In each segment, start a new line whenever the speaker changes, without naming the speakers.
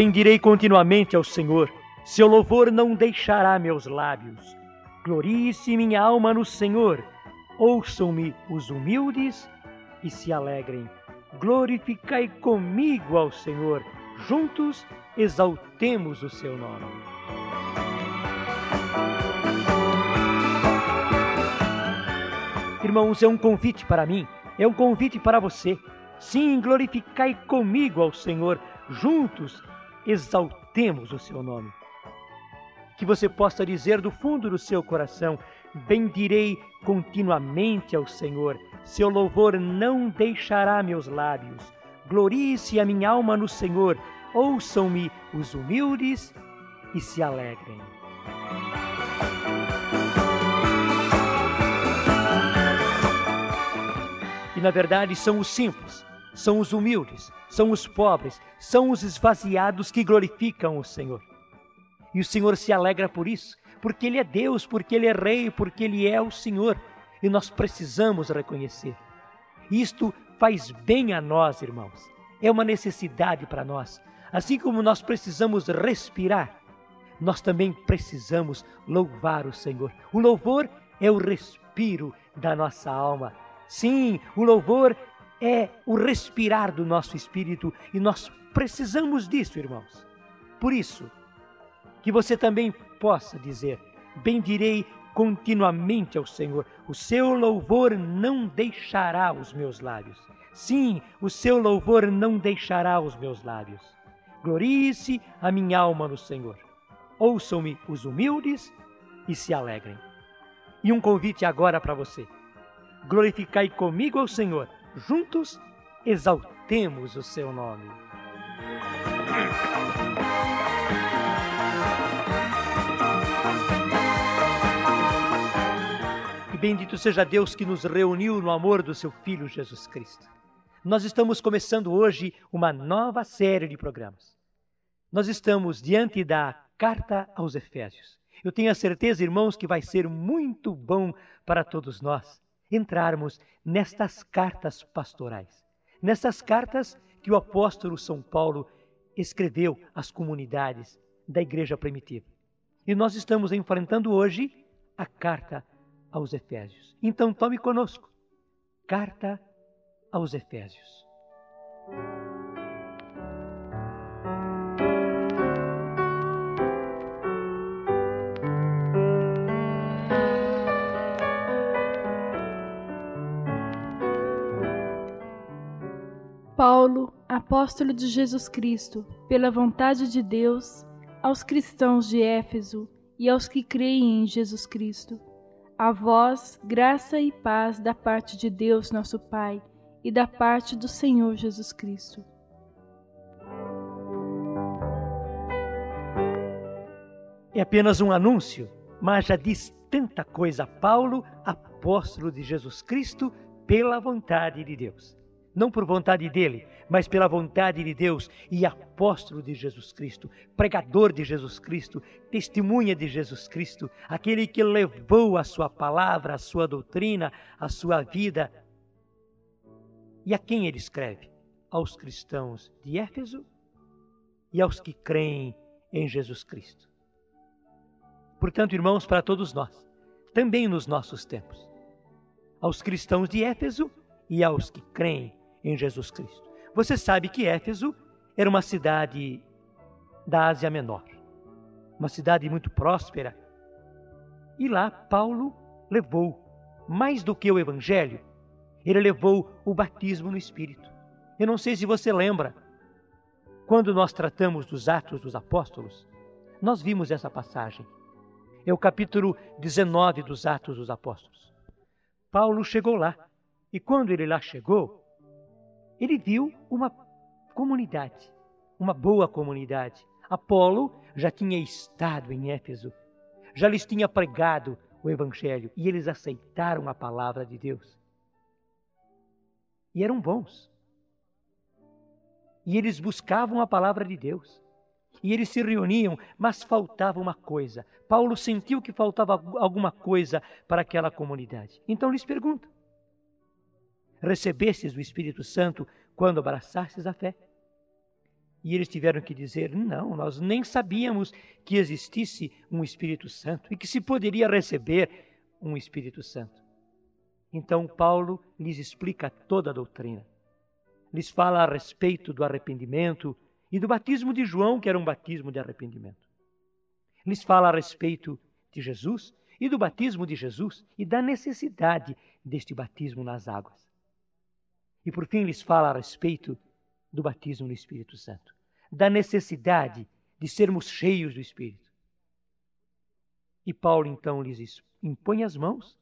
Bendirei continuamente ao Senhor, seu louvor não deixará meus lábios. Glorie-se minha alma no Senhor, ouçam-me os humildes e se alegrem. Glorificai comigo ao Senhor, juntos exaltemos o seu nome. Irmãos, é um convite para mim, é um convite para você. Sim, glorificai comigo ao Senhor, juntos exaltemos o seu nome. Que você possa dizer do fundo do seu coração: Bendirei continuamente ao Senhor, seu louvor não deixará meus lábios. Glorie-se a minha alma no Senhor, ouçam-me os humildes e se alegrem. E na verdade são os simples, são os humildes, são os pobres, são os esvaziados que glorificam o Senhor. E o Senhor se alegra por isso, porque Ele é Deus, porque Ele é Rei, porque Ele é o Senhor. E nós precisamos reconhecer. Isto faz bem a nós, irmãos. É uma necessidade para nós. Assim como nós precisamos respirar, nós também precisamos louvar o Senhor. O louvor é o respiro da nossa alma. Sim, o louvor é o respirar do nosso espírito e nós precisamos disso, irmãos. Por isso, que você também possa dizer: Bendirei continuamente ao Senhor, o seu louvor não deixará os meus lábios. Sim, o seu louvor não deixará os meus lábios. Glorie-se a minha alma no Senhor. Ouçam-me os humildes e se alegrem. E um convite agora para você. Glorificai comigo ao Senhor. Juntos exaltemos o seu nome. bendito seja Deus que nos reuniu no amor do seu Filho Jesus Cristo. Nós estamos começando hoje uma nova série de programas. Nós estamos diante da Carta aos Efésios. Eu tenho a certeza, irmãos, que vai ser muito bom para todos nós entrarmos nestas cartas pastorais, nessas cartas que o apóstolo São Paulo escreveu às comunidades da igreja primitiva. E nós estamos enfrentando hoje a carta aos Efésios. Então tome conosco. Carta aos Efésios.
Apóstolo de Jesus Cristo, pela vontade de Deus, aos cristãos de Éfeso e aos que creem em Jesus Cristo a vós, graça e paz da parte de Deus, nosso Pai, e da parte do Senhor Jesus Cristo.
É apenas um anúncio, mas já diz tanta coisa. Paulo, apóstolo de Jesus Cristo, pela vontade de Deus não por vontade dele, mas pela vontade de Deus e apóstolo de Jesus Cristo, pregador de Jesus Cristo, testemunha de Jesus Cristo, aquele que levou a sua palavra, a sua doutrina, a sua vida. E a quem ele escreve? Aos cristãos de Éfeso e aos que creem em Jesus Cristo. Portanto, irmãos, para todos nós, também nos nossos tempos, aos cristãos de Éfeso e aos que creem em Jesus Cristo. Você sabe que Éfeso era uma cidade da Ásia Menor, uma cidade muito próspera. E lá Paulo levou, mais do que o Evangelho, ele levou o batismo no Espírito. Eu não sei se você lembra, quando nós tratamos dos Atos dos Apóstolos, nós vimos essa passagem. É o capítulo 19 dos Atos dos Apóstolos. Paulo chegou lá, e quando ele lá chegou, ele viu uma comunidade, uma boa comunidade. Apolo já tinha estado em Éfeso, já lhes tinha pregado o Evangelho e eles aceitaram a palavra de Deus. E eram bons. E eles buscavam a palavra de Deus. E eles se reuniam, mas faltava uma coisa. Paulo sentiu que faltava alguma coisa para aquela comunidade. Então lhes pergunta: recebestes o Espírito Santo quando abraçastes a fé? E eles tiveram que dizer: não, nós nem sabíamos que existisse um Espírito Santo e que se poderia receber um Espírito Santo. Então Paulo lhes explica toda a doutrina. Lhes fala a respeito do arrependimento e do batismo de João, que era um batismo de arrependimento. Lhes fala a respeito de Jesus e do batismo de Jesus e da necessidade deste batismo nas águas. E por fim lhes fala a respeito do batismo no Espírito Santo, da necessidade de sermos cheios do Espírito. E Paulo então lhes impõe as mãos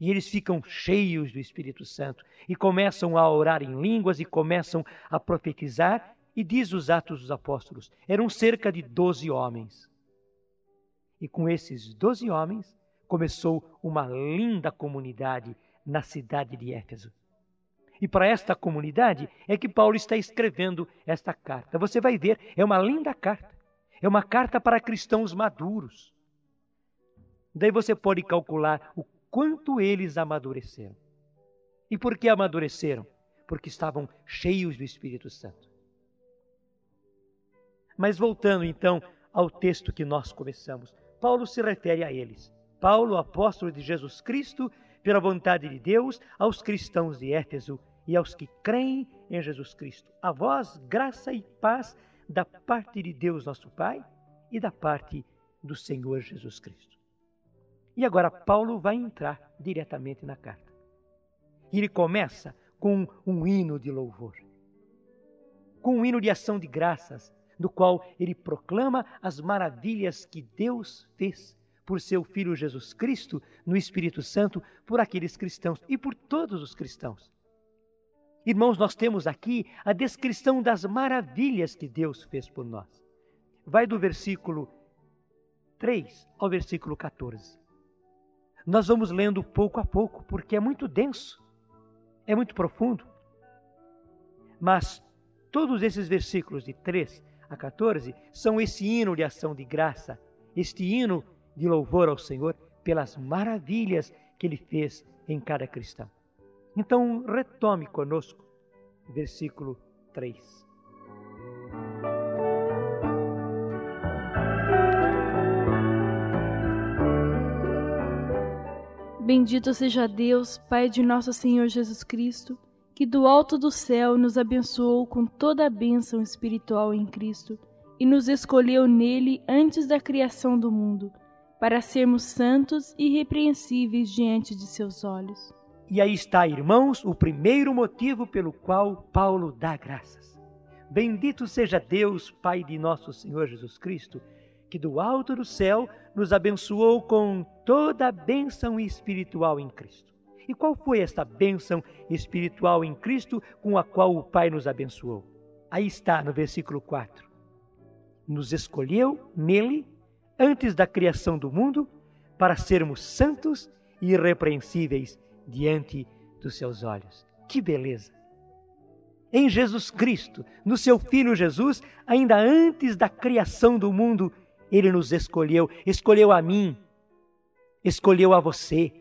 e eles ficam cheios do Espírito Santo e começam a orar em línguas e começam a profetizar. E diz os Atos dos Apóstolos: eram cerca de doze homens. E com esses doze homens começou uma linda comunidade na cidade de Éfeso. E para esta comunidade é que Paulo está escrevendo esta carta. Você vai ver, é uma linda carta. É uma carta para cristãos maduros. Daí você pode calcular o quanto eles amadureceram. E por que amadureceram? Porque estavam cheios do Espírito Santo. Mas voltando então ao texto que nós começamos, Paulo se refere a eles. Paulo, apóstolo de Jesus Cristo, pela vontade de Deus, aos cristãos de Éfeso e aos que creem em Jesus Cristo. A vós, graça e paz da parte de Deus, nosso Pai, e da parte do Senhor Jesus Cristo. E agora Paulo vai entrar diretamente na carta. E ele começa com um hino de louvor, com um hino de ação de graças, do qual ele proclama as maravilhas que Deus fez por seu Filho Jesus Cristo no Espírito Santo, por aqueles cristãos e por todos os cristãos. Irmãos, nós temos aqui a descrição das maravilhas que Deus fez por nós. Vai do versículo 3 ao versículo 14. Nós vamos lendo pouco a pouco, porque é muito denso, é muito profundo. Mas todos esses versículos de 3 a 14 são esse hino de ação de graça, este hino de louvor ao Senhor pelas maravilhas que ele fez em cada cristão. Então, retome conosco, versículo 3.
Bendito seja Deus, Pai de nosso Senhor Jesus Cristo, que do alto do céu nos abençoou com toda a bênção espiritual em Cristo e nos escolheu nele antes da criação do mundo, para sermos santos e irrepreensíveis diante de seus olhos.
E aí está, irmãos, o primeiro motivo pelo qual Paulo dá graças. Bendito seja Deus, Pai de nosso Senhor Jesus Cristo, que do alto do céu nos abençoou com toda a bênção espiritual em Cristo. E qual foi esta bênção espiritual em Cristo com a qual o Pai nos abençoou? Aí está no versículo 4. Nos escolheu nele, antes da criação do mundo, para sermos santos e irrepreensíveis diante dos seus olhos. Que beleza! Em Jesus Cristo, no seu Filho Jesus, ainda antes da criação do mundo, ele nos escolheu, escolheu a mim, escolheu a você.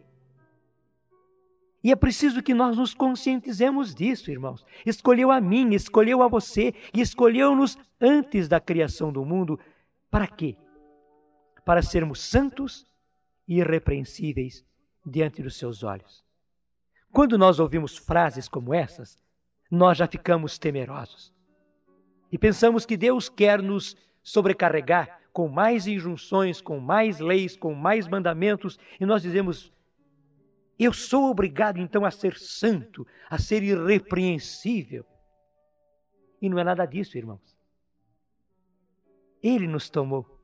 E é preciso que nós nos conscientizemos disso, irmãos. Escolheu a mim, escolheu a você e escolheu-nos antes da criação do mundo. Para quê? Para sermos santos e irrepreensíveis diante dos seus olhos. Quando nós ouvimos frases como essas, nós já ficamos temerosos. E pensamos que Deus quer nos sobrecarregar com mais injunções, com mais leis, com mais mandamentos, e nós dizemos: eu sou obrigado então a ser santo, a ser irrepreensível. E não é nada disso, irmãos. Ele nos tomou,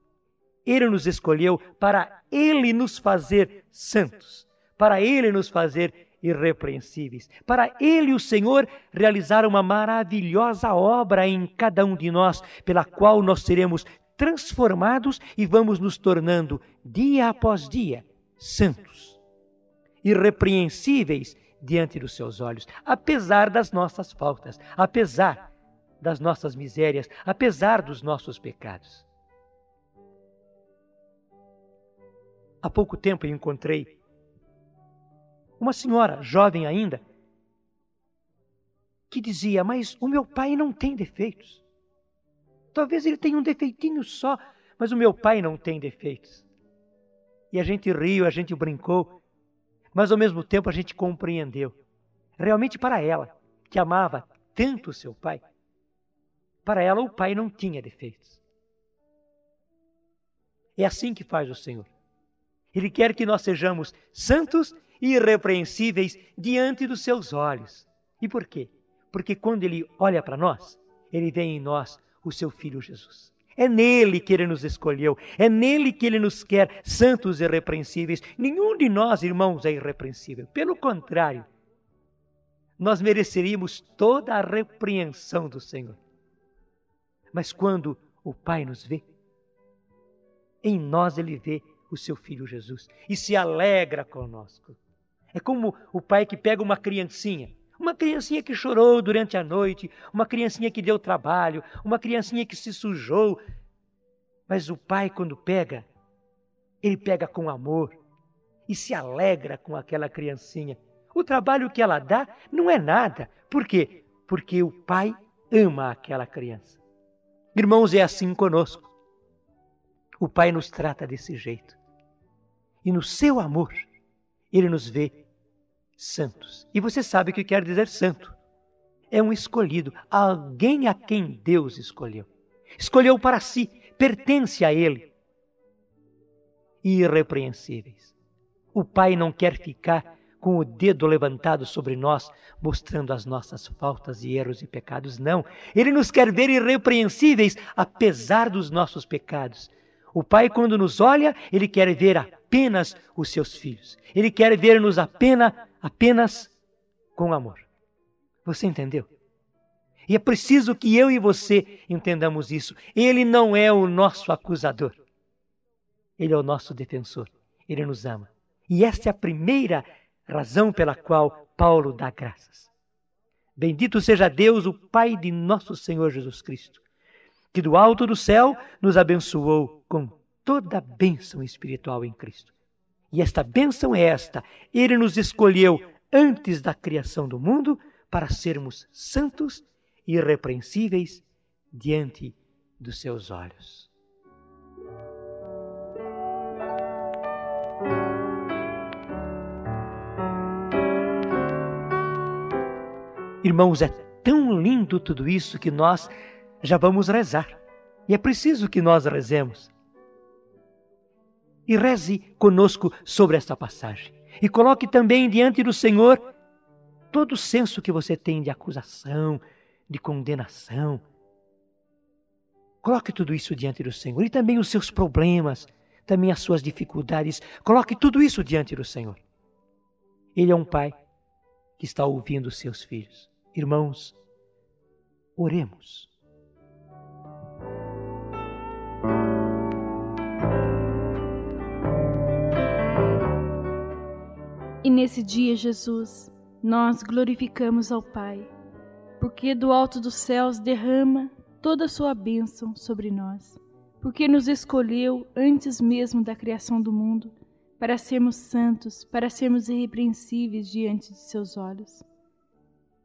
ele nos escolheu para ele nos fazer santos, para ele nos fazer irrepreensíveis. Para Ele, o Senhor, realizar uma maravilhosa obra em cada um de nós, pela qual nós seremos transformados e vamos nos tornando, dia após dia, santos, irrepreensíveis diante dos seus olhos, apesar das nossas faltas, apesar das nossas misérias, apesar dos nossos pecados. Há pouco tempo eu encontrei uma senhora jovem ainda, que dizia: Mas o meu pai não tem defeitos. Talvez ele tenha um defeitinho só, mas o meu pai não tem defeitos. E a gente riu, a gente brincou, mas ao mesmo tempo a gente compreendeu. Realmente para ela, que amava tanto o seu pai, para ela o pai não tinha defeitos. É assim que faz o Senhor. Ele quer que nós sejamos santos e irrepreensíveis diante dos seus olhos. E por quê? Porque quando ele olha para nós, ele vê em nós o seu filho Jesus. É nele que ele nos escolheu, é nele que ele nos quer santos e irrepreensíveis. Nenhum de nós, irmãos, é irrepreensível. Pelo contrário, nós mereceríamos toda a repreensão do Senhor. Mas quando o Pai nos vê, em nós ele vê o seu filho Jesus e se alegra conosco. É como o pai que pega uma criancinha, uma criancinha que chorou durante a noite, uma criancinha que deu trabalho, uma criancinha que se sujou. Mas o pai, quando pega, ele pega com amor e se alegra com aquela criancinha. O trabalho que ela dá não é nada. Por quê? Porque o pai ama aquela criança. Irmãos, é assim conosco. O pai nos trata desse jeito. E no seu amor, ele nos vê santos. E você sabe o que quer dizer santo. É um escolhido, alguém a quem Deus escolheu. Escolheu para si, pertence a Ele. Irrepreensíveis. O Pai não quer ficar com o dedo levantado sobre nós, mostrando as nossas faltas e erros e pecados. Não. Ele nos quer ver irrepreensíveis, apesar dos nossos pecados. O Pai, quando nos olha, ele quer ver apenas os seus filhos. Ele quer ver-nos apenas apenas com amor. Você entendeu? E é preciso que eu e você entendamos isso. Ele não é o nosso acusador. Ele é o nosso defensor. Ele nos ama. E esta é a primeira razão pela qual Paulo dá graças. Bendito seja Deus, o Pai de nosso Senhor Jesus Cristo, que do alto do céu nos abençoou com toda a bênção espiritual em Cristo. E esta bênção é esta: Ele nos escolheu antes da criação do mundo para sermos santos e irrepreensíveis diante dos seus olhos. Irmãos, é tão lindo tudo isso que nós já vamos rezar. E é preciso que nós rezemos e reze conosco sobre esta passagem. E coloque também diante do Senhor todo o senso que você tem de acusação, de condenação. Coloque tudo isso diante do Senhor e também os seus problemas, também as suas dificuldades. Coloque tudo isso diante do Senhor. Ele é um pai que está ouvindo os seus filhos. Irmãos, oremos.
E nesse dia, Jesus, nós glorificamos ao Pai, porque do alto dos céus derrama toda a sua bênção sobre nós, porque nos escolheu antes mesmo da criação do mundo para sermos santos, para sermos irrepreensíveis diante de seus olhos.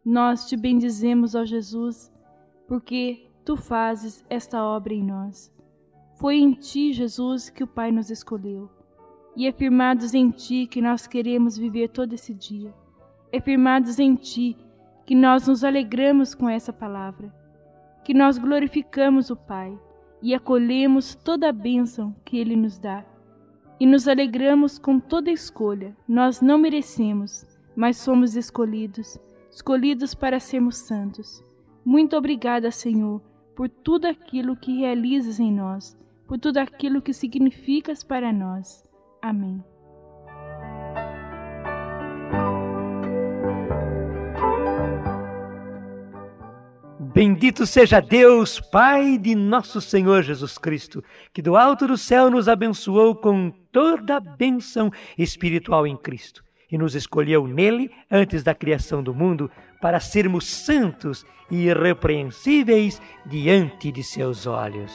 Nós te bendizemos, ó Jesus, porque tu fazes esta obra em nós. Foi em ti, Jesus, que o Pai nos escolheu e é firmados em Ti que nós queremos viver todo esse dia. É firmados em Ti que nós nos alegramos com essa palavra, que nós glorificamos o Pai e acolhemos toda a bênção que Ele nos dá. E nos alegramos com toda escolha. Nós não merecemos, mas somos escolhidos, escolhidos para sermos santos. Muito obrigada, Senhor, por tudo aquilo que realizas em nós, por tudo aquilo que significas para nós. Amém.
Bendito seja Deus, Pai de nosso Senhor Jesus Cristo, que do alto do céu nos abençoou com toda a bênção espiritual em Cristo e nos escolheu nele antes da criação do mundo para sermos santos e irrepreensíveis diante de seus olhos.